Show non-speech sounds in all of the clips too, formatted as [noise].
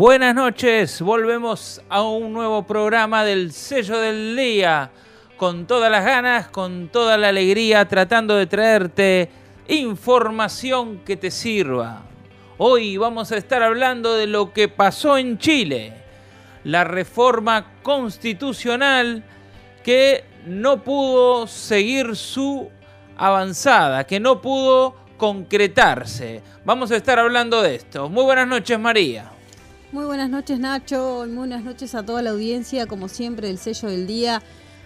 Buenas noches, volvemos a un nuevo programa del sello del día, con todas las ganas, con toda la alegría, tratando de traerte información que te sirva. Hoy vamos a estar hablando de lo que pasó en Chile, la reforma constitucional que no pudo seguir su avanzada, que no pudo concretarse. Vamos a estar hablando de esto. Muy buenas noches, María. Muy buenas noches, Nacho. Muy buenas noches a toda la audiencia, como siempre, del sello del día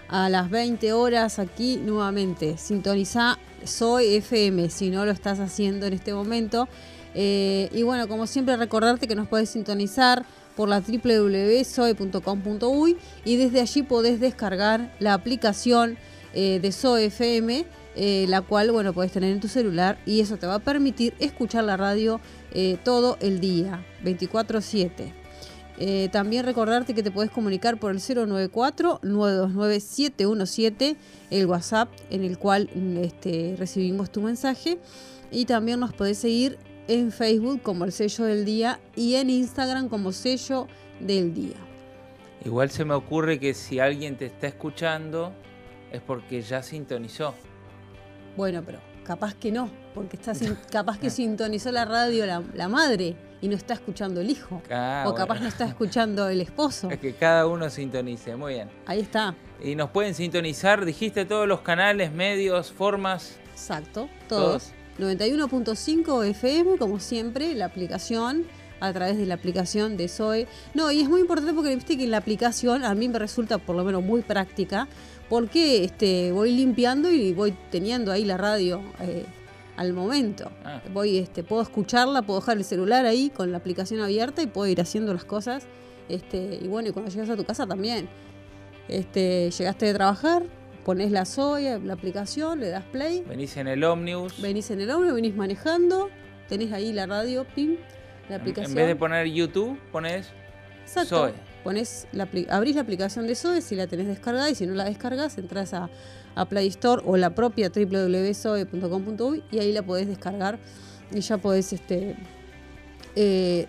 a las 20 horas aquí nuevamente. Sintoniza Soy FM si no lo estás haciendo en este momento. Eh, y bueno, como siempre, recordarte que nos puedes sintonizar por la www.soe.com.uy y desde allí podés descargar la aplicación eh, de Soy FM eh, la cual, bueno, puedes tener en tu celular y eso te va a permitir escuchar la radio eh, todo el día, 24/7. Eh, también recordarte que te puedes comunicar por el 094-929-717, el WhatsApp en el cual este, recibimos tu mensaje. Y también nos podés seguir en Facebook como el sello del día y en Instagram como sello del día. Igual se me ocurre que si alguien te está escuchando es porque ya sintonizó. Bueno, pero capaz que no, porque está [laughs] capaz que sintonizó la radio la, madre y no está escuchando el hijo. Ah, o capaz no está [laughs] escuchando el esposo. Es que cada uno sintonice, muy bien. Ahí está. Y nos pueden sintonizar, dijiste todos los canales, medios, formas. Exacto, todos. 91.5 FM, como siempre, la aplicación a través de la aplicación de Zoe. No, y es muy importante porque viste que la aplicación a mí me resulta por lo menos muy práctica porque este, voy limpiando y voy teniendo ahí la radio eh, al momento. Ah. Voy, este, puedo escucharla, puedo dejar el celular ahí con la aplicación abierta y puedo ir haciendo las cosas. Este, y bueno, y cuando llegas a tu casa también. Este, llegaste de trabajar, pones la soya, la aplicación, le das play. Venís en el ómnibus. Venís en el ómnibus, venís manejando, tenés ahí la radio, pim, la aplicación. En vez de poner YouTube, pones Exacto pones la, abrís la aplicación de SOE si la tenés descargada y si no la descargas, entras a, Play Store o la propia www.soe.com.uy y ahí la podés descargar y ya podés este eh,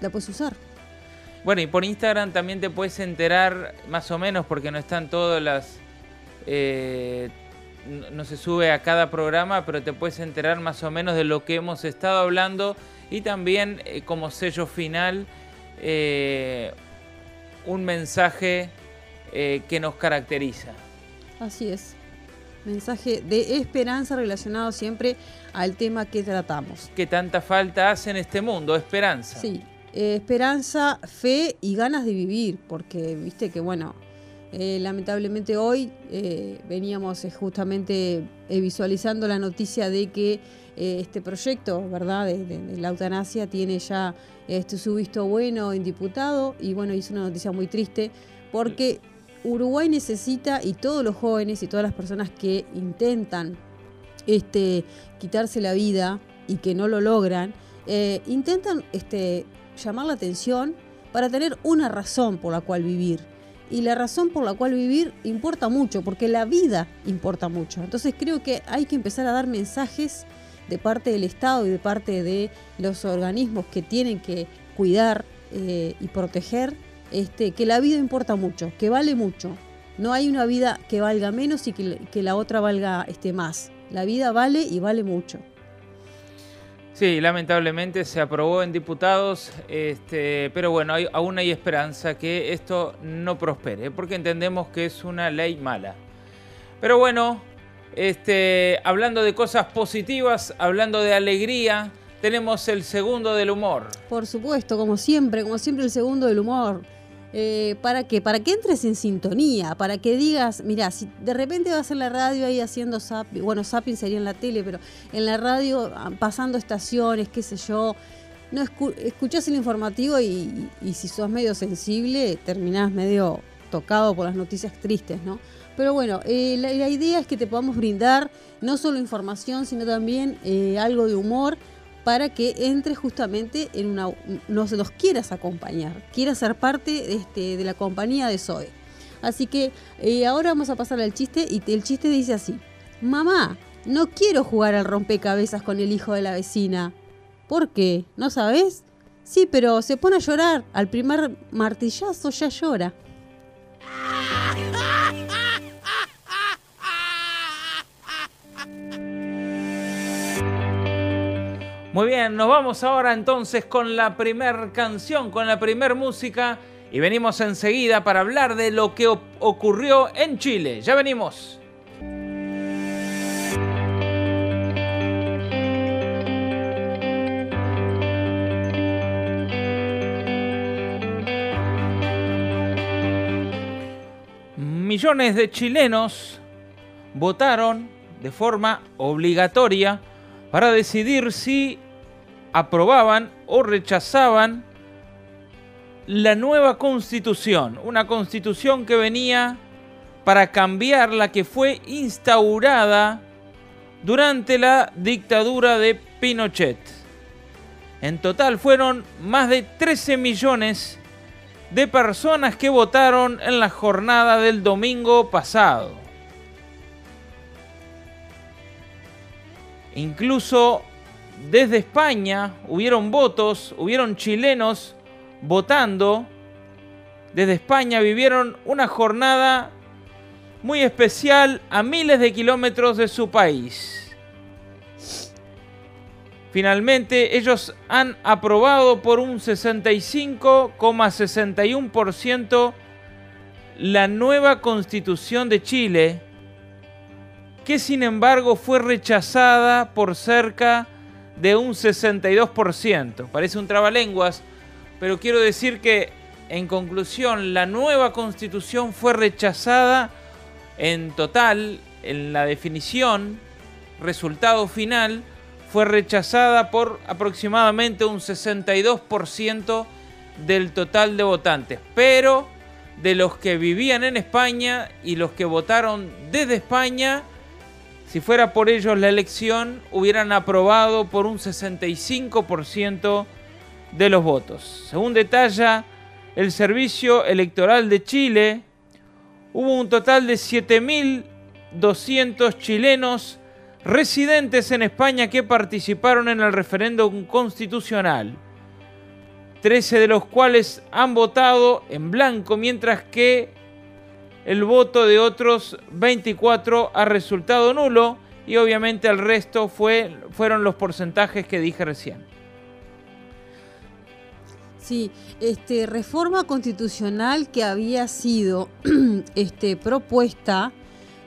la puedes usar. Bueno, y por Instagram también te puedes enterar más o menos porque no están todas las eh, no se sube a cada programa, pero te puedes enterar más o menos de lo que hemos estado hablando y también eh, como sello final eh, un mensaje eh, que nos caracteriza. Así es. Mensaje de esperanza relacionado siempre al tema que tratamos. Que tanta falta hace en este mundo, esperanza. Sí, esperanza, fe y ganas de vivir, porque viste que bueno, lamentablemente hoy veníamos justamente visualizando la noticia de que este proyecto, ¿verdad?, de, la eutanasia tiene ya este, su visto bueno en diputado y bueno, es una noticia muy triste porque Uruguay necesita y todos los jóvenes y todas las personas que intentan este, quitarse la vida y que no lo logran, eh, intentan este, llamar la atención para tener una razón por la cual vivir. Y la razón por la cual vivir importa mucho, porque la vida importa mucho. Entonces creo que hay que empezar a dar mensajes de parte del Estado y de parte de los organismos que tienen que cuidar eh, y proteger, este, que la vida importa mucho, que vale mucho. No hay una vida que valga menos y que, la otra valga este, más. La vida vale y vale mucho. Sí, lamentablemente se aprobó en diputados, este, pero bueno, aún hay esperanza que esto no prospere, porque entendemos que es una ley mala. Pero bueno, este, hablando de cosas positivas, hablando de alegría, tenemos el segundo del humor. Por supuesto, como siempre, como siempre el segundo del humor. Eh, ¿Para qué? Para que entres en sintonía, para que digas, mira, si de repente vas a la radio ahí haciendo zapping, bueno, zapping sería en la tele, pero en la radio ah, pasando estaciones, qué sé yo, no escuchás el informativo y, y si sos medio sensible, terminás medio tocado por las noticias tristes, ¿no? Pero bueno, eh, la, idea es que te podamos brindar no solo información, sino también eh, algo de humor para que entres justamente en una... nos los quieras acompañar, quieras ser parte este, de la compañía de Zoe. Así que eh, ahora vamos a pasar al chiste y el chiste dice así. Mamá, no quiero jugar al rompecabezas con el hijo de la vecina. ¿Por qué? ¿No sabes? Sí, pero se pone a llorar. Al primer martillazo ya llora. [laughs] Muy bien, nos vamos ahora entonces con la primer canción, con la primer música y venimos enseguida para hablar de lo que ocurrió en Chile. Ya venimos. Millones de chilenos votaron de forma obligatoria para decidir si aprobaban o rechazaban la nueva constitución, una constitución que venía para cambiar la que fue instaurada durante la dictadura de Pinochet. En total fueron más de 13 millones de personas que votaron en la jornada del domingo pasado. Incluso desde España hubieron votos, hubieron chilenos votando. Desde España vivieron una jornada muy especial a miles de kilómetros de su país. Finalmente, ellos han aprobado por un 65,61% la nueva constitución de Chile, que sin embargo fue rechazada por cerca de un 62%. Parece un trabalenguas, pero quiero decir que en conclusión la nueva constitución fue rechazada en total, en la definición, resultado final, fue rechazada por aproximadamente un 62% del total de votantes. Pero de los que vivían en España y los que votaron desde España, si fuera por ellos la elección, hubieran aprobado por un 65% de los votos. Según detalla el Servicio Electoral de Chile, hubo un total de 7.200 chilenos residentes en España que participaron en el referéndum constitucional, 13 de los cuales han votado en blanco, mientras que el voto de otros 24 ha resultado nulo y obviamente el resto fue, fueron los porcentajes que dije recién. Sí, este, reforma constitucional que había sido [clears throat] este, propuesta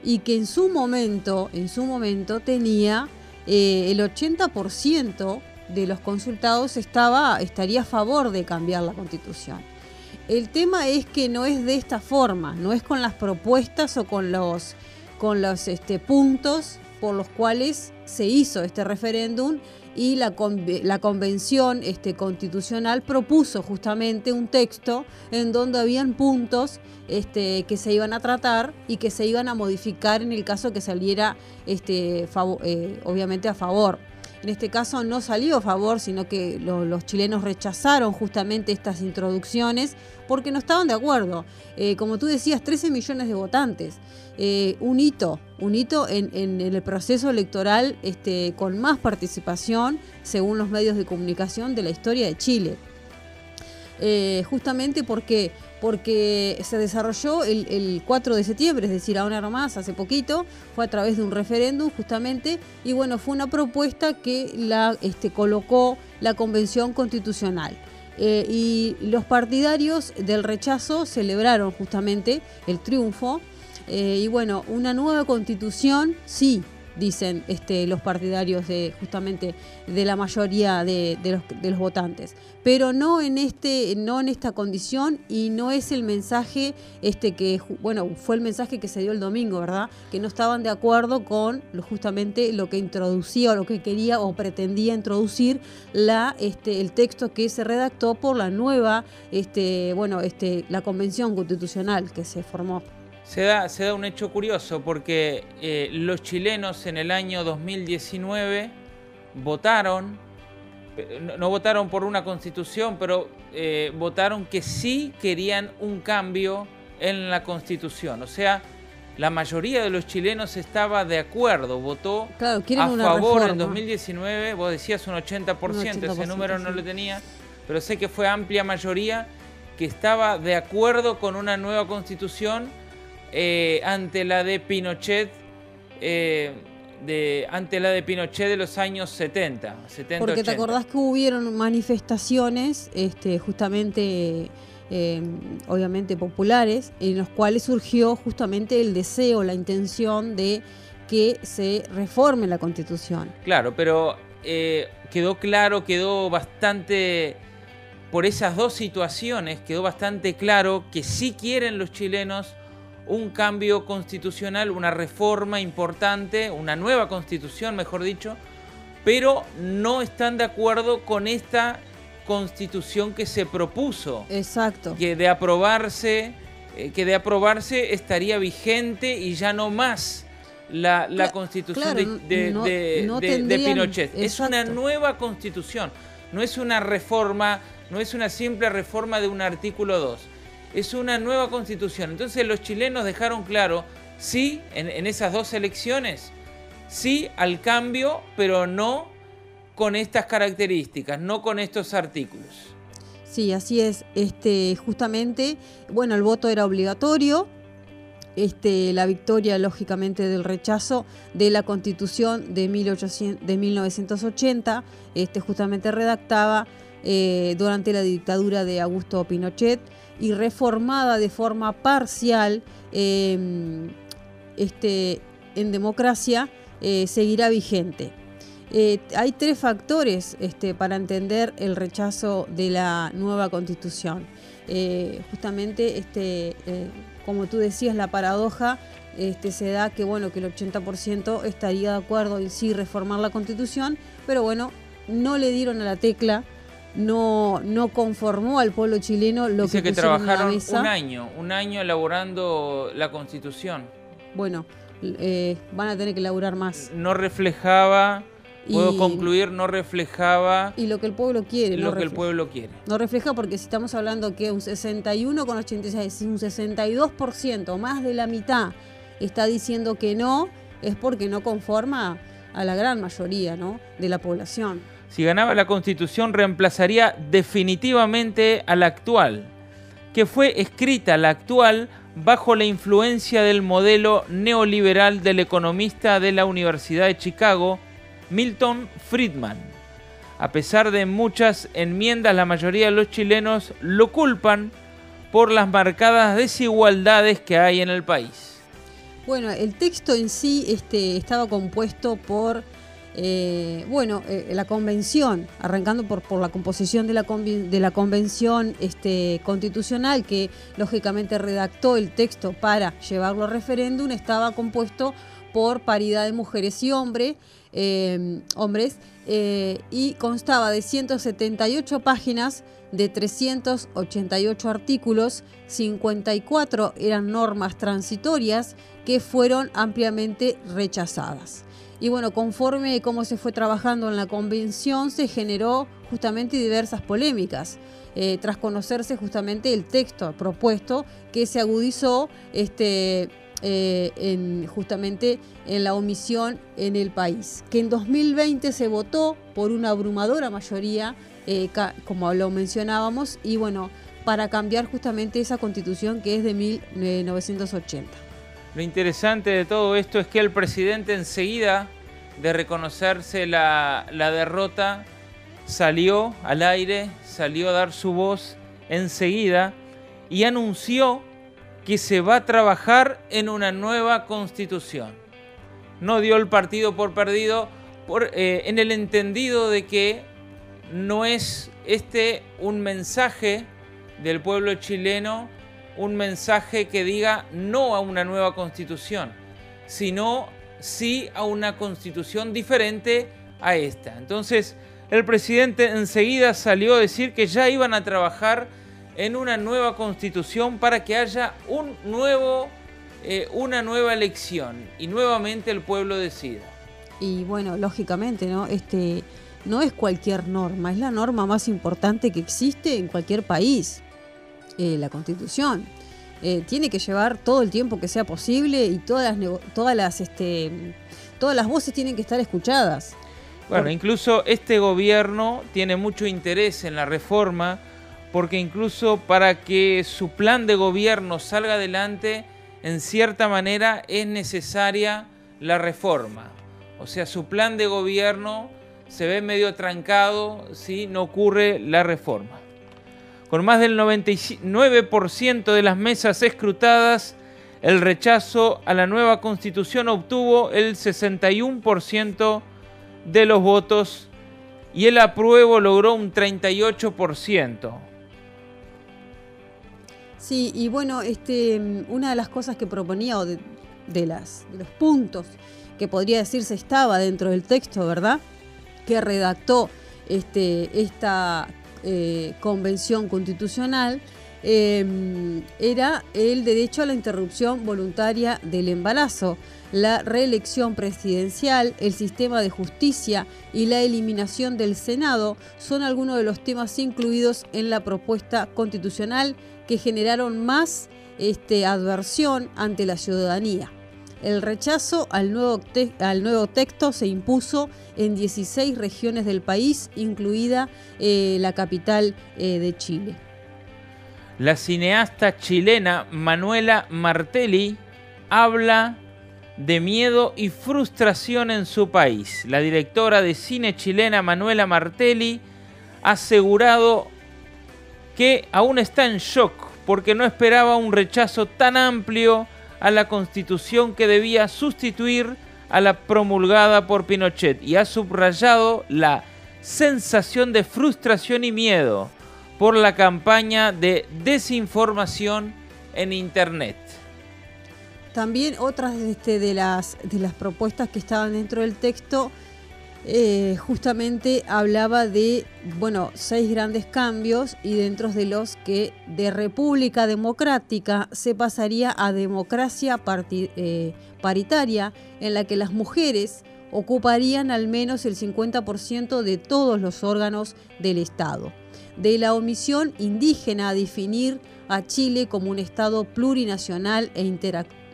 y que en su momento, en su momento tenía eh, el 80% de los consultados estaba, estaría a favor de cambiar la constitución. El tema es que no es de esta forma, no es con las propuestas o con los, con los este, puntos por los cuales se hizo este referéndum y la, la convención este, constitucional propuso justamente un texto en donde habían puntos este, que se iban a tratar y que se iban a modificar en el caso que saliera eh, obviamente a favor. En este caso no salió a favor, sino que los chilenos rechazaron justamente estas introducciones porque no estaban de acuerdo. Eh, como tú decías, 13 millones de votantes. Eh, un hito, un hito en, el proceso electoral este, con más participación, según los medios de comunicación, de la historia de Chile. justamente porque porque se desarrolló el, 4 de septiembre, es decir, ahora más, hace poquito, fue a través de un referéndum justamente, y bueno, fue una propuesta que la este, colocó la Convención Constitucional. Eh, y los partidarios del rechazo celebraron justamente el triunfo. Eh, y bueno, una nueva constitución, sí, dicen este, los partidarios de justamente de la mayoría de, los, votantes. Pero no en, este, no en esta condición y no es el mensaje este, que, bueno, fue el mensaje que se dio el domingo, ¿verdad? Que no estaban de acuerdo con justamente lo que introducía o lo que quería o pretendía introducir la, este, el texto que se redactó por la nueva, este, bueno, este, la convención constitucional que se formó. Se da, se da un hecho curioso porque eh, los chilenos en el año 2019 votaron, no, votaron por una constitución, pero eh, votaron que sí querían un cambio en la constitución. O sea, la mayoría de los chilenos estaba de acuerdo, votó a favor en 2019, vos decías un 80%, ese número no lo tenía, pero sé que fue amplia mayoría que estaba de acuerdo con una nueva constitución eh, ante la de Pinochet. Eh, de, ante la de Pinochet de los años 70. 70 Porque te acordás que hubieron manifestaciones este, justamente Em, obviamente populares, en los cuales surgió justamente el deseo, la intención de que se reforme la constitución. Claro, pero eh, quedó claro, quedó bastante, por esas dos situaciones, quedó bastante claro que sí quieren los chilenos un cambio constitucional, una reforma importante, una nueva constitución, mejor dicho, pero no están de acuerdo con esta constitución que se propuso. Exacto. Que de aprobarse, eh, que de aprobarse estaría vigente y ya no más la, constitución de, Pinochet. Es una nueva constitución, no es una reforma, no es una simple reforma de un artículo 2. Es una nueva constitución. Entonces los chilenos dejaron claro, sí, en, esas dos elecciones, sí al cambio, pero no con estas características, no con estos artículos. Sí, así es. Este, justamente, bueno, el voto era obligatorio. Este, la victoria, lógicamente, del rechazo de la Constitución de, 1800, de 1980, este, justamente redactaba eh, durante la dictadura de Augusto Pinochet y reformada de forma parcial em, este, en democracia, eh, seguirá vigente. Eh, hay tres factores este, para entender el rechazo de la nueva constitución. Eh, justamente, este, como tú decías, la paradoja este, se da que, bueno, que el 80% estaría de acuerdo en sí reformar la constitución, pero bueno, no le dieron a la tecla no, no conformó al pueblo chileno lo Dice que, que trabajaron un año, un año elaborando la constitución. Bueno, van a tener que elaborar más. No reflejaba Puedo concluir, no reflejaba... Y lo que el pueblo quiere. Lo que el pueblo quiere. No refleja porque si estamos hablando que un 61,86, un 62%, más de la mitad, está diciendo que no, es porque no conforma a la gran mayoría ¿no? de la población. Si ganaba la constitución, reemplazaría definitivamente a la actual, que fue escrita la actual bajo la influencia del modelo neoliberal del economista de la Universidad de Chicago, Milton Friedman. A pesar de muchas enmiendas, la mayoría de los chilenos lo culpan por las marcadas desigualdades que hay en el país. Bueno, el texto en sí este, estaba compuesto por, eh, bueno, eh, la convención, arrancando por, la composición de la, convención este, constitucional que lógicamente redactó el texto para llevarlo a referéndum, estaba compuesto por paridad de mujeres y hombres, eh, hombres y constaba de 178 páginas de 388 artículos, 54 eran normas transitorias que fueron ampliamente rechazadas. Y bueno, conforme cómo se fue trabajando en la convención, se generó justamente diversas polémicas. Eh, tras conocerse justamente el texto propuesto que se agudizó este, eh, en, justamente en la omisión en el país. Que en 2020 se votó por una abrumadora mayoría, eh, como lo mencionábamos, y bueno, para cambiar justamente esa constitución que es de 1980. Lo interesante de todo esto es que el presidente enseguida de reconocerse la, derrota salió al aire, salió a dar su voz enseguida y anunció que se va a trabajar en una nueva constitución. No dio el partido por perdido por, eh, en el entendido de que no es este un mensaje del pueblo chileno, un mensaje que diga no a una nueva constitución, sino sí a una constitución diferente a esta. Entonces, el presidente enseguida salió a decir que ya iban a trabajar en una nueva constitución para que haya un nuevo, eh, una nueva elección y nuevamente el pueblo decida. Y bueno, lógicamente, ¿no? Este, no es cualquier norma, es la norma más importante que existe en cualquier país, eh, la constitución. Eh, tiene que llevar todo el tiempo que sea posible y todas las, todas las, este, todas las voces tienen que estar escuchadas. Bueno, incluso este gobierno tiene mucho interés en la reforma porque incluso para que su plan de gobierno salga adelante, en cierta manera es necesaria la reforma. O sea, su plan de gobierno se ve medio trancado si no ocurre la reforma. Con más del 99% de las mesas escrutadas, el rechazo a la nueva constitución obtuvo el 61% de los votos y el apruebo logró un 38%. Sí, y bueno, este, una de las cosas que proponía, o de, las, los puntos que podría decirse estaba dentro del texto, ¿verdad? Que redactó este, esta eh, convención constitucional, Em, era el derecho a la interrupción voluntaria del embarazo, la reelección presidencial, el sistema de justicia y la eliminación del Senado son algunos de los temas incluidos en la propuesta constitucional que generaron más este, adversión ante la ciudadanía. El rechazo al nuevo, al nuevo, texto se impuso en 16 regiones del país, incluida eh, la capital eh, de Chile. La cineasta chilena Manuela Martelli habla de miedo y frustración en su país. La directora de cine chilena Manuela Martelli ha asegurado que aún está en shock porque no esperaba un rechazo tan amplio a la constitución que debía sustituir a la promulgada por Pinochet y ha subrayado la sensación de frustración y miedo por la campaña de desinformación en Internet. También otras este, de, las, de las propuestas que estaban dentro del texto eh, justamente hablaba de, bueno, seis grandes cambios y dentro de los que de república democrática se pasaría a democracia eh, paritaria en la que las mujeres ocuparían al menos el 50% de todos los órganos del Estado de la omisión indígena a definir a Chile como un Estado plurinacional e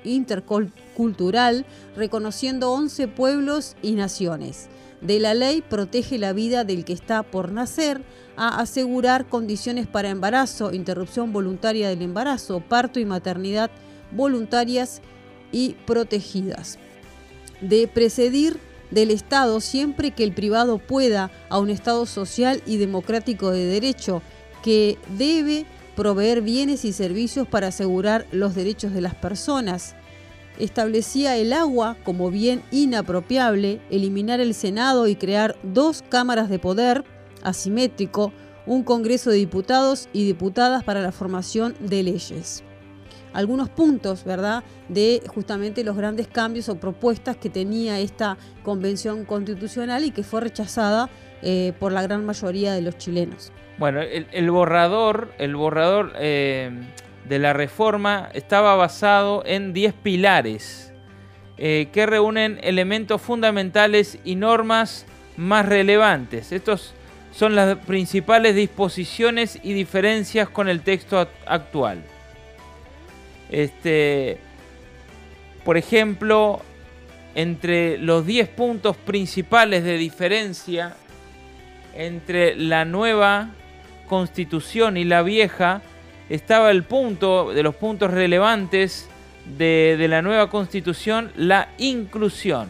intercultural, reconociendo 11 pueblos y naciones. De la ley protege la vida del que está por nacer, a asegurar condiciones para embarazo, interrupción voluntaria del embarazo, parto y maternidad voluntarias y protegidas. De precedir del Estado siempre que el privado pueda a un Estado social y democrático de derecho que debe proveer bienes y servicios para asegurar los derechos de las personas. Establecía el agua como bien inapropiable, eliminar el Senado y crear dos cámaras de poder asimétrico, un Congreso de Diputados y Diputadas para la formación de leyes algunos puntos, ¿verdad?, de justamente los grandes cambios o propuestas que tenía esta convención constitucional y que fue rechazada eh, por la gran mayoría de los chilenos. Bueno, el, borrador, el borrador eh, de la reforma estaba basado en 10 pilares eh, que reúnen elementos fundamentales y normas más relevantes. Estos son las principales disposiciones y diferencias con el texto actual. Este, por ejemplo, entre los 10 puntos principales de diferencia entre la nueva constitución y la vieja, estaba el punto, de los puntos relevantes de, la nueva constitución, la inclusión.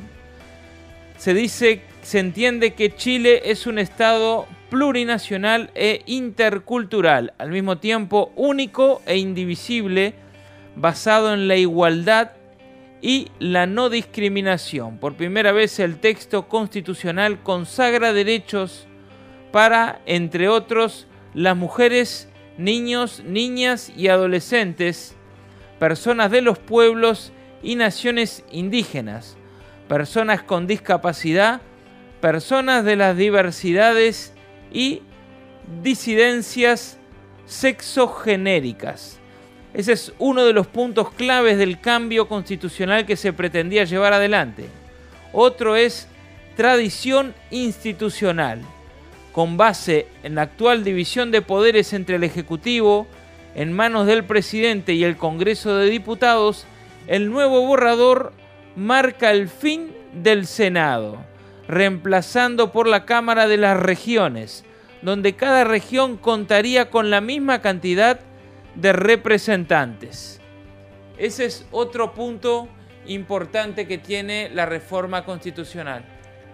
Se dice, se entiende que Chile es un estado plurinacional e intercultural, al mismo tiempo único e indivisible, basado en la igualdad y la no discriminación. Por primera vez el texto constitucional consagra derechos para, entre otros, las mujeres, niños, niñas y adolescentes, personas de los pueblos y naciones indígenas, personas con discapacidad, personas de las diversidades y disidencias sexogenéricas. Ese es uno de los puntos claves del cambio constitucional que se pretendía llevar adelante. Otro es tradición institucional. Con base en la actual división de poderes entre el Ejecutivo, en manos del presidente y el Congreso de Diputados, el nuevo borrador marca el fin del Senado. reemplazando por la Cámara de las Regiones, donde cada región contaría con la misma cantidad de representantes. Ese es otro punto importante que tiene la reforma constitucional.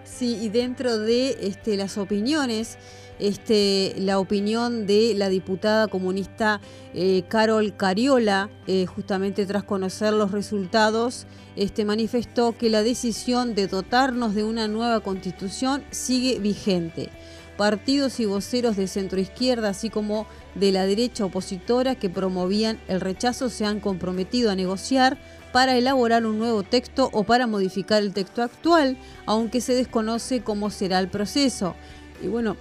Sí, y dentro de este, las opiniones, este, la opinión de la diputada comunista eh, Carol Cariola, eh, justamente tras conocer los resultados, este, manifestó que la decisión de dotarnos de una nueva constitución sigue vigente. Partidos y voceros de centroizquierda, así como de la derecha opositora que promovían el rechazo, se han comprometido a negociar para elaborar un nuevo texto o para modificar el texto actual, aunque se desconoce cómo será el proceso. Y bueno,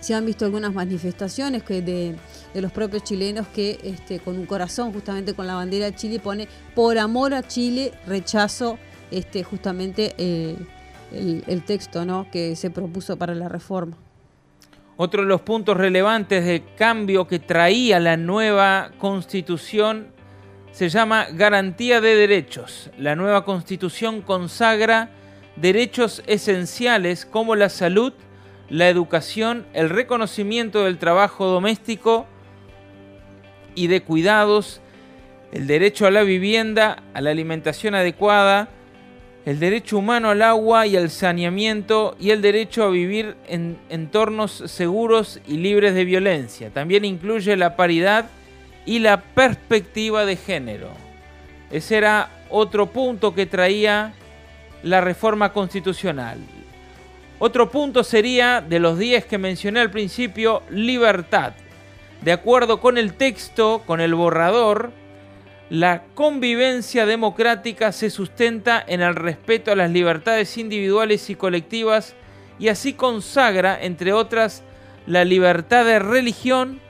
se han visto algunas manifestaciones que de, los propios chilenos que este, con un corazón, justamente con la bandera de Chile, pone por amor a Chile, rechazo este, justamente eh, el, texto ¿no? que se propuso para la reforma. Otro de los puntos relevantes de cambio que traía la nueva constitución se llama Garantía de Derechos. La nueva constitución consagra derechos esenciales como la salud, la educación, el reconocimiento del trabajo doméstico y de cuidados, el derecho a la vivienda, a la alimentación adecuada, el derecho humano al agua y al saneamiento y el derecho a vivir en entornos seguros y libres de violencia. También incluye la paridad y la perspectiva de género. Ese era otro punto que traía la reforma constitucional. Otro punto sería, de los 10 que mencioné al principio, libertad. De acuerdo con el texto, con el borrador, la convivencia democrática se sustenta en el respeto a las libertades individuales y colectivas y así consagra, entre otras, la libertad de religión,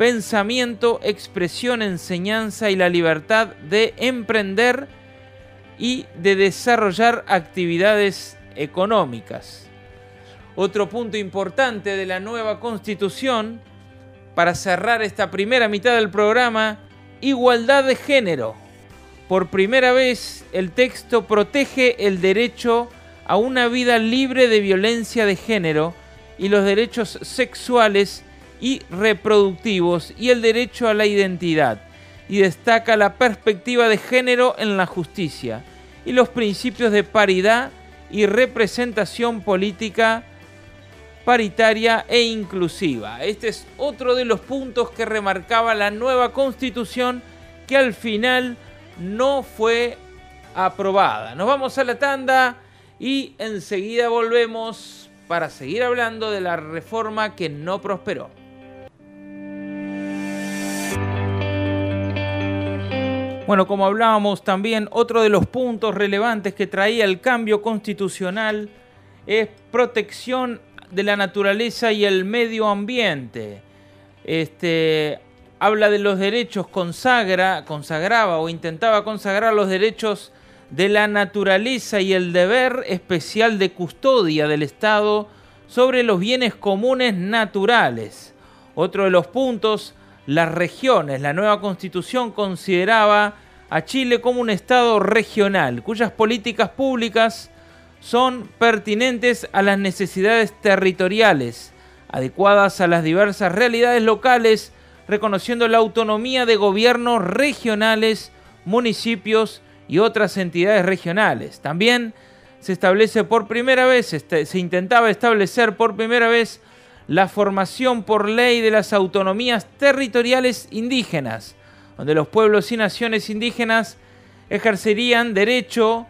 pensamiento, expresión, enseñanza y la libertad de emprender y de desarrollar actividades económicas. Otro punto importante de la nueva constitución, para cerrar esta primera mitad del programa, igualdad de género. Por primera vez el texto protege el derecho a una vida libre de violencia de género y los derechos sexuales y reproductivos y el derecho a la identidad, y destaca la perspectiva de género en la justicia y los principios de paridad y representación política paritaria e inclusiva. Este es otro de los puntos que remarcaba la nueva constitución que al final no fue aprobada. Nos vamos a la tanda y enseguida volvemos para seguir hablando de la reforma que no prosperó. Bueno, como hablábamos también, otro de los puntos relevantes que traía el cambio constitucional es protección de la naturaleza y el medio ambiente. Este, habla de los derechos, consagra, consagraba o intentaba consagrar los derechos de la naturaleza y el deber especial de custodia del Estado sobre los bienes comunes naturales. Otro de los puntos las regiones. La nueva constitución consideraba a Chile como un Estado regional, cuyas políticas públicas son pertinentes a las necesidades territoriales, adecuadas a las diversas realidades locales, reconociendo la autonomía de gobiernos regionales, municipios y otras entidades regionales. También se establece por primera vez, este, se intentaba establecer por primera vez la formación por ley de las autonomías territoriales indígenas, donde los pueblos y naciones indígenas ejercerían derecho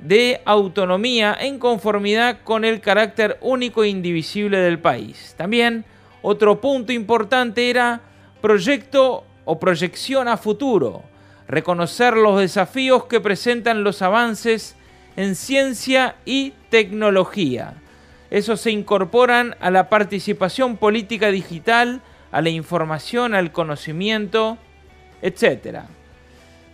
de autonomía en conformidad con el carácter único e indivisible del país. También otro punto importante era proyecto o proyección a futuro, reconocer los desafíos que presentan los avances en ciencia y tecnología esos se incorporan a la participación política digital, a la información, al conocimiento, etc.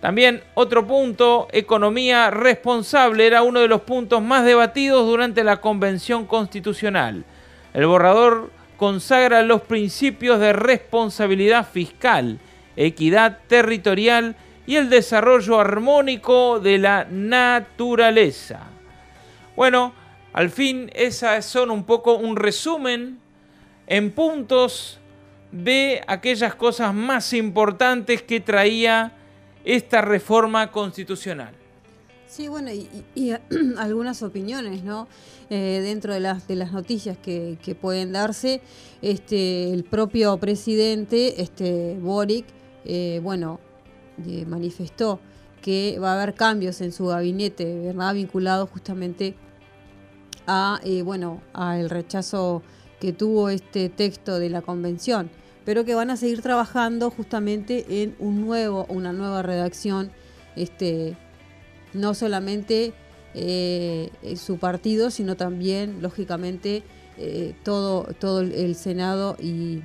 También otro punto, economía responsable, era uno de los puntos más debatidos durante la Convención Constitucional. El borrador consagra los principios de responsabilidad fiscal, equidad territorial y el desarrollo armónico de la naturaleza. Bueno, Al fin, esas son un poco un resumen en puntos de aquellas cosas más importantes que traía esta reforma constitucional. Sí, bueno, y, [clears throat] algunas opiniones, ¿no? Eh, dentro de las, de las noticias que, pueden darse, este, el propio presidente, este, Boric, eh, bueno, eh, manifestó que va a haber cambios en su gabinete, ¿verdad? Vinculados justamente a, bueno, al rechazo que tuvo este texto de la convención, pero que van a seguir trabajando justamente en un nuevo, una nueva redacción, este, no solamente eh, su partido, sino también, lógicamente, eh, todo, todo el Senado y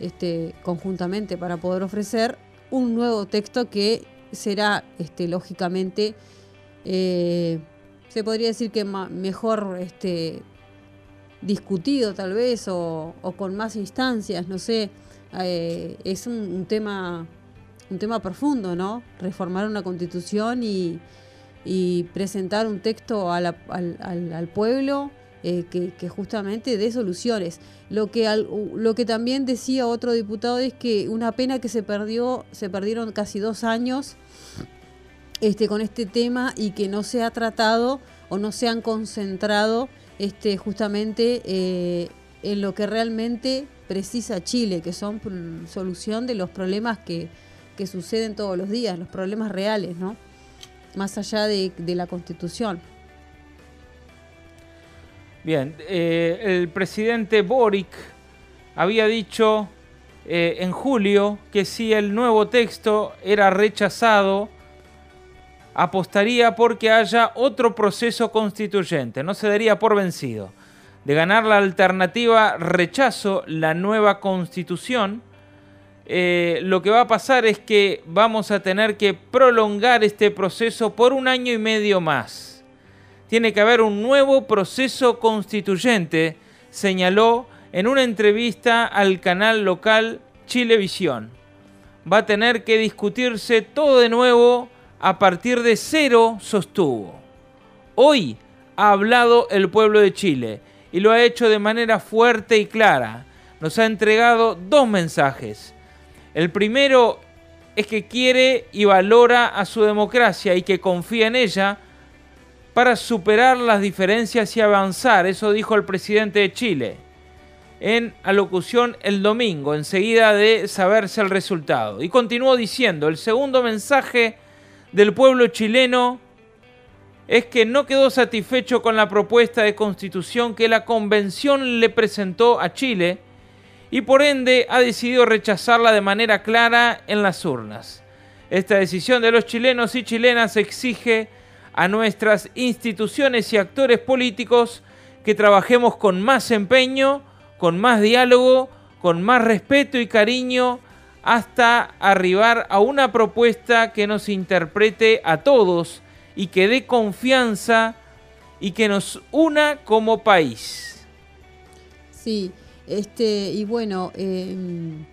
este, conjuntamente para poder ofrecer un nuevo texto que será, este, lógicamente, eh, se podría decir que mejor este, discutido tal vez o, con más instancias, no sé, es un, tema un tema profundo, ¿no? Reformar una constitución y, y presentar un texto al, pueblo eh, que, justamente dé soluciones. Lo que, lo que también decía otro diputado es que una pena que se perdió, se perdieron casi dos años este, con este tema y que no se ha tratado o no se han concentrado este, justamente eh, en lo que realmente precisa Chile, que son solución de los problemas que, suceden todos los días, los problemas reales, ¿no? más allá de, la constitución. Bien, eh, el presidente Boric había dicho eh, en julio que si el nuevo texto era rechazado, apostaría porque haya otro proceso constituyente, no se daría por vencido. De ganar la alternativa rechazo la nueva constitución, eh, lo que va a pasar es que vamos a tener que prolongar este proceso por un año y medio más. Tiene que haber un nuevo proceso constituyente, señaló en una entrevista al canal local Chilevisión. Va a tener que discutirse todo de nuevo a partir de cero, sostuvo. Hoy ha hablado el pueblo de Chile y lo ha hecho de manera fuerte y clara. Nos ha entregado dos mensajes el primero es que quiere y valora a su democracia y que confía en ella para superar las diferencias y avanzar. Eso dijo el presidente de Chile en alocución el domingo, enseguida de saberse el resultado. Y continuó diciendo, el segundo mensaje del pueblo chileno es que no quedó satisfecho con la propuesta de constitución que la convención le presentó a Chile, y por ende ha decidido rechazarla de manera clara en las urnas. Esta decisión de los chilenos y chilenas exige a nuestras instituciones y actores políticos que trabajemos con más empeño, con más diálogo, con más respeto y cariño hasta arribar a una propuesta que nos interprete a todos y que dé confianza y que nos una como país. Sí, este, y bueno, em,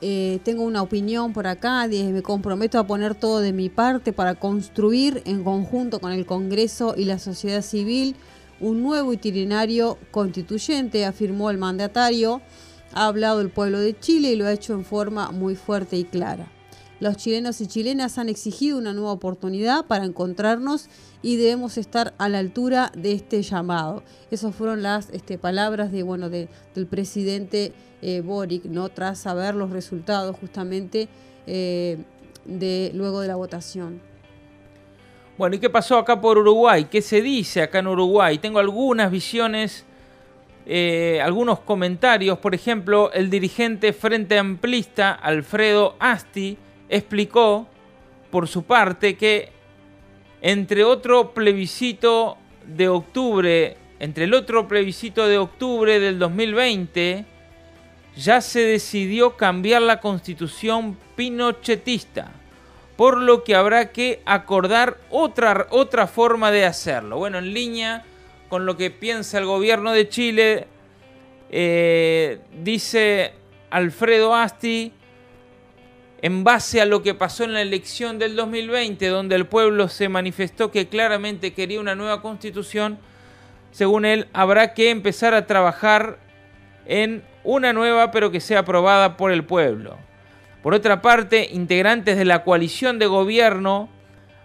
eh, tengo una opinión por acá, me comprometo a poner todo de mi parte para construir en conjunto con el Congreso y la sociedad civil un nuevo itinerario constituyente, afirmó el mandatario. Ha hablado el pueblo de Chile y lo ha hecho en forma muy fuerte y clara. Los chilenos y chilenas han exigido una nueva oportunidad para encontrarnos y debemos estar a la altura de este llamado. Esas fueron las este, palabras de, bueno, del presidente eh, Boric, ¿no? tras saber los resultados justamente eh, de, luego de la votación. Bueno, ¿y qué pasó acá por Uruguay? ¿Qué se dice acá en Uruguay? Tengo algunas visiones, eh, algunos comentarios. Por ejemplo, el dirigente Frente Amplista, Alfredo Asti, explicó por su parte que entre otro plebiscito de octubre, entre el otro plebiscito de octubre del 2020, ya se decidió cambiar la constitución pinochetista, por lo que habrá que acordar otra, otra forma de hacerlo. Bueno, en línea con lo que piensa el gobierno de Chile, eh, dice Alfredo Asti, en base a lo que pasó en la elección del 2020, donde el pueblo se manifestó que claramente quería una nueva constitución, según él, habrá que empezar a trabajar en una nueva pero que sea aprobada por el pueblo. Por otra parte, integrantes de la coalición de gobierno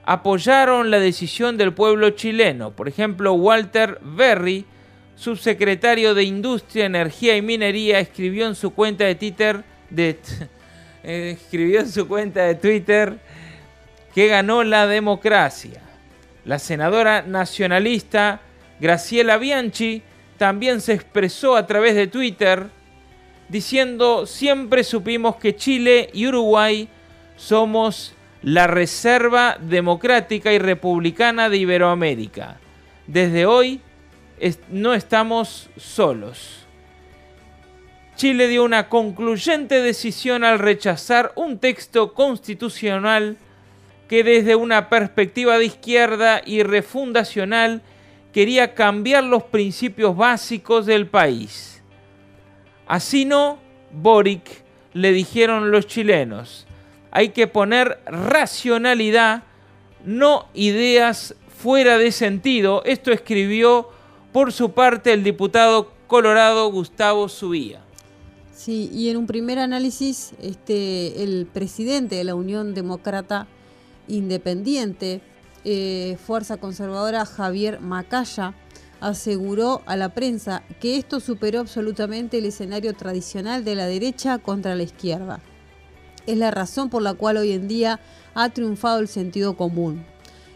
apoyaron la decisión del pueblo chileno. Por ejemplo, Walter Berry, subsecretario de Industria, Energía y Minería, escribió en su cuenta de Twitter, de, [laughs] escribió en su cuenta de Twitter que ganó la democracia. La senadora nacionalista Graciela Bianchi también se expresó a través de Twitter diciendo siempre supimos que Chile y Uruguay somos la reserva democrática y republicana de Iberoamérica. Desde hoy no estamos solos. Chile dio una concluyente decisión al rechazar un texto constitucional que desde una perspectiva de izquierda y refundacional quería cambiar los principios básicos del país. Así no, Boric, le dijeron los chilenos, hay que poner racionalidad, no ideas fuera de sentido. Esto escribió por su parte el diputado colorado Gustavo Subía. Sí, y en un primer análisis, este, el presidente de la Unión Demócrata Independiente, eh, Fuerza Conservadora Javier Macaya, aseguró a la prensa que esto superó absolutamente el escenario tradicional de la derecha contra la izquierda. Es la razón por la cual hoy en día ha triunfado el sentido común.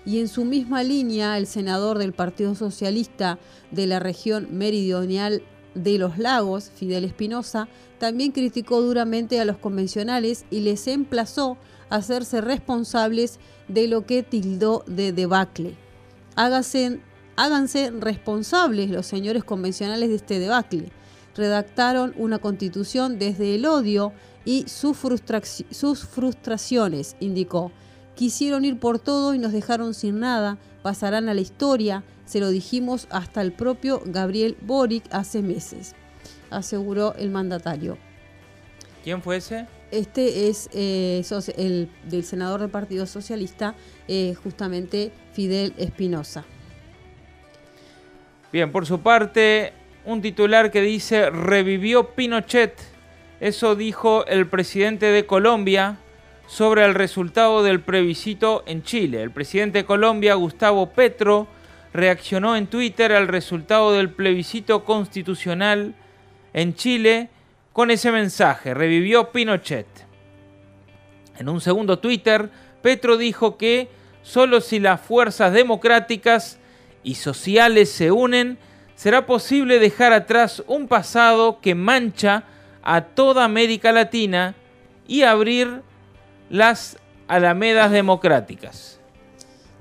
Y en su misma línea, el senador del Partido Socialista de la región meridional de los lagos, Fidel Espinosa, también criticó duramente a los convencionales y les emplazó a hacerse responsables de lo que tildó de debacle. Háganse, háganse responsables los señores convencionales de este debacle. Redactaron una constitución desde el odio y sus frustraciones, indicó. Quisieron ir por todo y nos dejaron sin nada, pasarán a la historia, se lo dijimos hasta el propio Gabriel Boric hace meses, aseguró el mandatario. ¿Quién fue ese? Este es eh, el del senador del Partido Socialista, eh, justamente Fidel Espinosa. Bien, por su parte, un titular que dice, revivió Pinochet. Eso dijo el presidente de Colombia sobre el resultado del plebiscito en Chile. El presidente de Colombia, Gustavo Petro, reaccionó en Twitter al resultado del plebiscito constitucional en Chile con ese mensaje. Revivió Pinochet. En un segundo Twitter, Petro dijo que solo si las fuerzas democráticas y sociales se unen, será posible dejar atrás un pasado que mancha a toda América Latina y abrir las alamedas democráticas.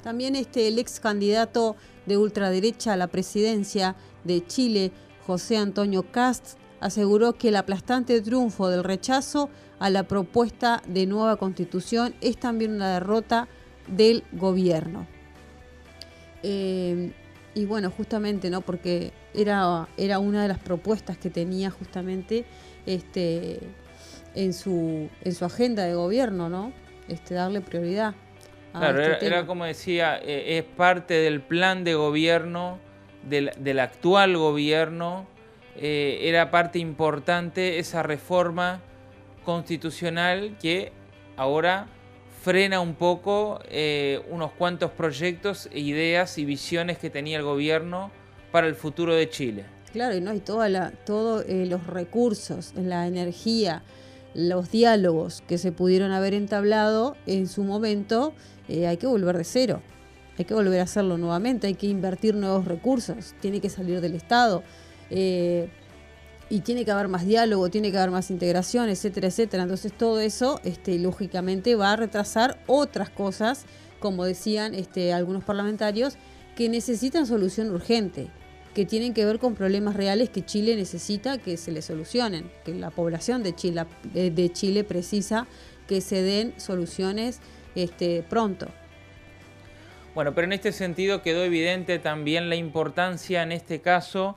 También este, el ex candidato de ultraderecha a la presidencia de Chile, José Antonio Cast, aseguró que el aplastante triunfo del rechazo a la propuesta de nueva constitución es también una derrota del gobierno. Eh, y bueno, justamente, ¿no? Porque era, era una de las propuestas que tenía justamente este, en, su, en su agenda de gobierno, ¿no? Este, darle prioridad. claro, este era, como decía, eh, es parte del plan de gobierno del, del actual gobierno, eh, era parte importante esa reforma constitucional que ahora frena un poco eh, unos cuantos proyectos, ideas y visiones que tenía el gobierno para el futuro de Chile. Claro, y no, hay todos eh, los recursos, la energía, los diálogos que se pudieron haber entablado en su momento, eh, hay que volver de cero. Hay que volver a hacerlo nuevamente, hay que invertir nuevos recursos, tiene que salir del Estado. Eh, y tiene que haber más diálogo, tiene que haber más integración, etcétera, etcétera. Entonces todo eso, este, lógicamente, va a retrasar otras cosas, como decían este, algunos parlamentarios, que necesitan solución urgente que tienen que ver con problemas reales que Chile necesita que se le solucionen, que la población de Chile, eh, de Chile precisa que se den soluciones este, pronto. Bueno, pero en este sentido quedó evidente también la importancia en este caso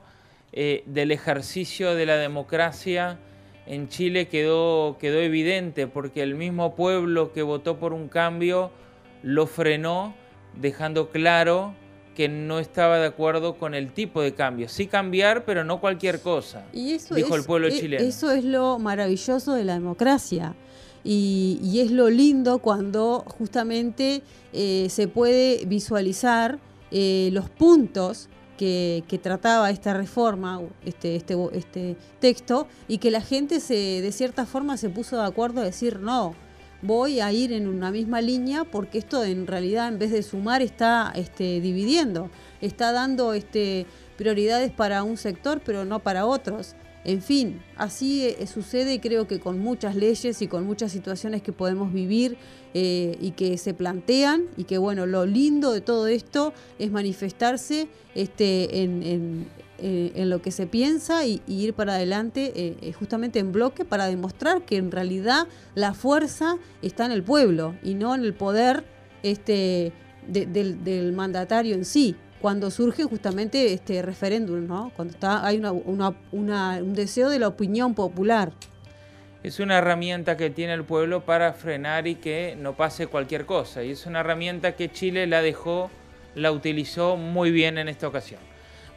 eh, del ejercicio de la democracia en Chile quedó, quedó evidente porque el mismo pueblo que votó por un cambio lo frenó dejando claro que no estaba de acuerdo con el tipo de cambio. Sí cambiar, pero no cualquier cosa, Y eso dijo es, el pueblo e- chileno. Eso es lo maravilloso de la democracia. Y, y es lo lindo cuando justamente eh, se puede visualizar eh, los puntos que, que trataba esta reforma, este, este, este texto, y que la gente se, de cierta forma se puso de acuerdo a decir no. Voy a ir en una misma línea porque esto en realidad en vez de sumar está este, dividiendo, está dando este, prioridades para un sector pero no para otros. En fin, así eh, sucede creo que con muchas leyes y con muchas situaciones que podemos vivir eh, y que se plantean y que bueno, lo lindo de todo esto es manifestarse este, en, en- eh, en lo que se piensa y, ir para adelante eh, eh, justamente en bloque para demostrar que en realidad la fuerza está en el pueblo y no en el poder este, de- del, mandatario en sí cuando surge justamente este referéndum, ¿no? Cuando está hay un deseo de la opinión popular. Es una herramienta que tiene el pueblo para frenar y que no pase cualquier cosa. Y es una herramienta que Chile la dejó, la utilizó muy bien en esta ocasión.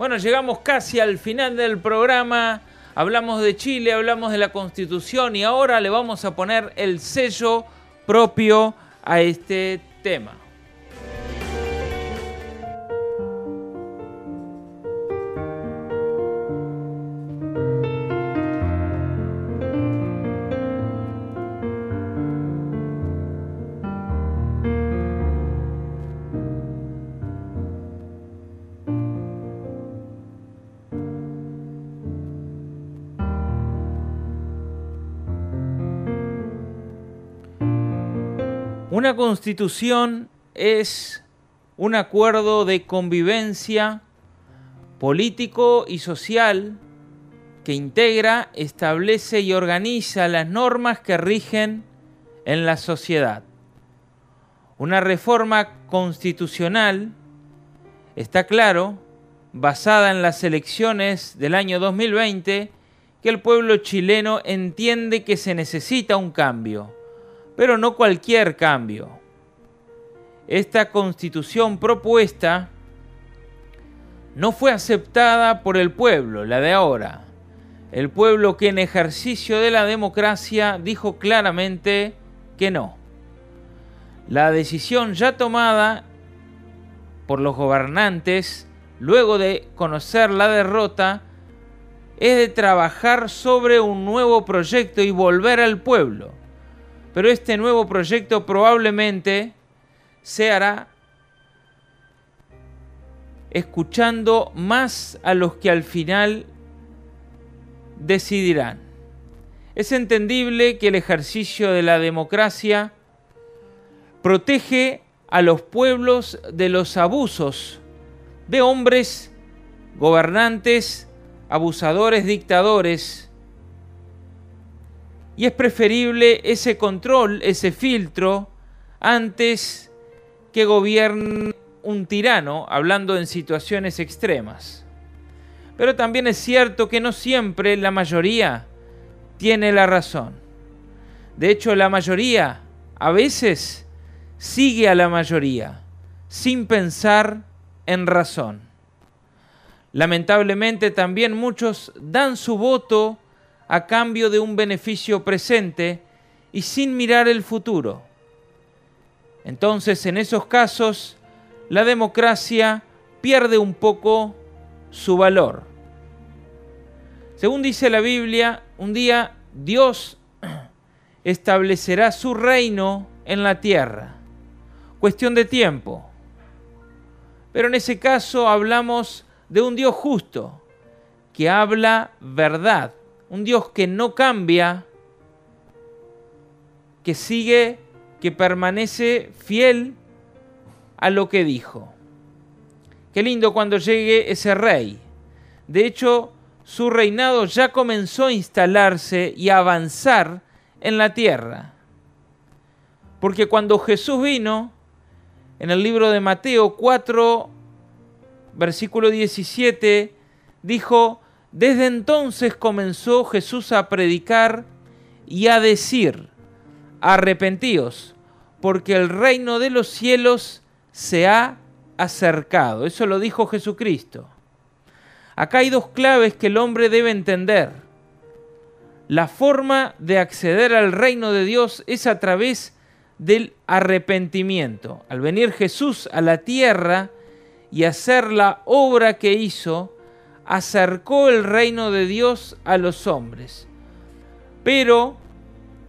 Bueno, llegamos casi al final del programa. Hablamos de Chile, hablamos de la Constitución y ahora le vamos a poner el sello propio a este tema. Una constitución es un acuerdo de convivencia político y social que integra, establece y organiza las normas que rigen en la sociedad. Una reforma constitucional, está claro, basada en las elecciones del año 2020, que el pueblo chileno entiende que se necesita un cambio pero no cualquier cambio. Esta constitución propuesta no fue aceptada por el pueblo, la de ahora. El pueblo que en ejercicio de la democracia dijo claramente que no. La decisión ya tomada por los gobernantes, luego de conocer la derrota, es de trabajar sobre un nuevo proyecto y volver al pueblo pero este nuevo proyecto probablemente se hará escuchando más a los que al final decidirán. Es entendible que el ejercicio de la democracia protege a los pueblos de los abusos de hombres, gobernantes, abusadores, dictadores, y es preferible ese control, ese filtro, antes que gobierne un tirano, hablando en situaciones extremas. Pero también es cierto que no siempre la mayoría tiene la razón. De hecho, la mayoría a veces sigue a la mayoría, sin pensar en razón. Lamentablemente también muchos dan su voto a cambio de un beneficio presente y sin mirar el futuro. Entonces, en esos casos, la democracia pierde un poco su valor. Según dice la Biblia, un día Dios [clears throat] establecerá su reino en la tierra. Cuestión de tiempo. Pero en ese caso hablamos de un Dios justo, que habla verdad, un Dios que no cambia, que sigue, que permanece fiel a lo que dijo. Qué lindo cuando llegue ese rey. De hecho, su reinado ya comenzó a instalarse y a avanzar en la tierra. Porque cuando Jesús vino, en el libro de Mateo 4, versículo 17, dijo, desde entonces comenzó Jesús a predicar y a decir, arrepentíos, porque el reino de los cielos se ha acercado. Eso lo dijo Jesucristo. Acá hay dos claves que el hombre debe entender. La forma de acceder al reino de Dios es a través del arrepentimiento. Al venir Jesús a la tierra y hacer la obra que hizo, acercó el reino de Dios a los hombres. Pero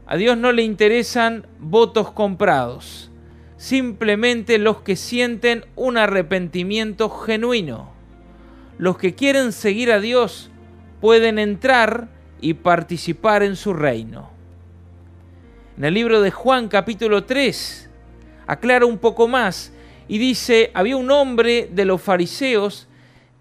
a Dios no le interesan votos comprados, simplemente los que sienten un arrepentimiento genuino. Los que quieren seguir a Dios pueden entrar y participar en su reino. En el libro de Juan capítulo 3 aclara un poco más y dice, había un hombre de los fariseos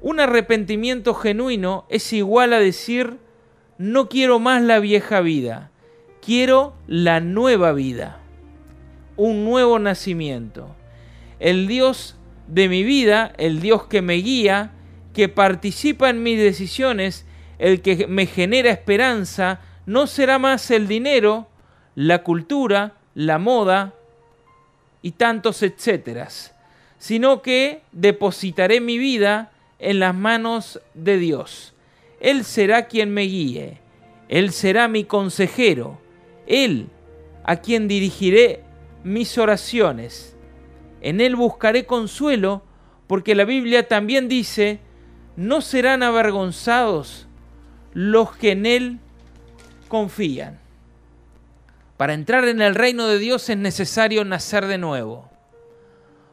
Un arrepentimiento genuino es igual a decir, no quiero más la vieja vida, quiero la nueva vida, un nuevo nacimiento. El Dios de mi vida, el Dios que me guía, que participa en mis decisiones, el que me genera esperanza, no será más el dinero, la cultura, la moda y tantos etcéteras, sino que depositaré mi vida en las manos de Dios. Él será quien me guíe, Él será mi consejero, Él a quien dirigiré mis oraciones. En Él buscaré consuelo, porque la Biblia también dice, no serán avergonzados los que en Él confían. Para entrar en el reino de Dios es necesario nacer de nuevo.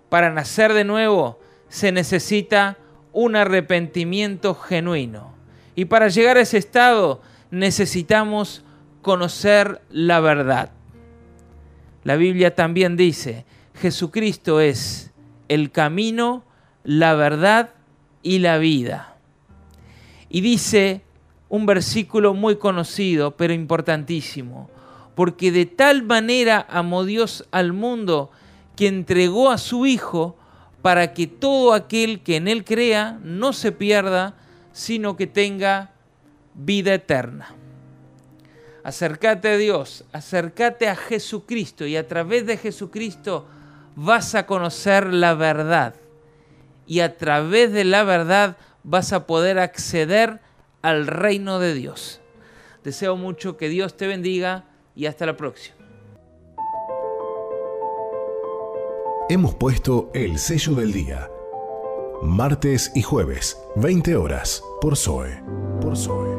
Para nacer de nuevo se necesita un arrepentimiento genuino. Y para llegar a ese estado necesitamos conocer la verdad. La Biblia también dice, Jesucristo es el camino, la verdad y la vida. Y dice un versículo muy conocido, pero importantísimo, porque de tal manera amó Dios al mundo que entregó a su Hijo para que todo aquel que en Él crea no se pierda, sino que tenga vida eterna. Acércate a Dios, acércate a Jesucristo y a través de Jesucristo vas a conocer la verdad. Y a través de la verdad vas a poder acceder al reino de Dios. Deseo mucho que Dios te bendiga y hasta la próxima. Hemos puesto el sello del día. Martes y jueves, 20 horas, por Zoe. Por Zoe.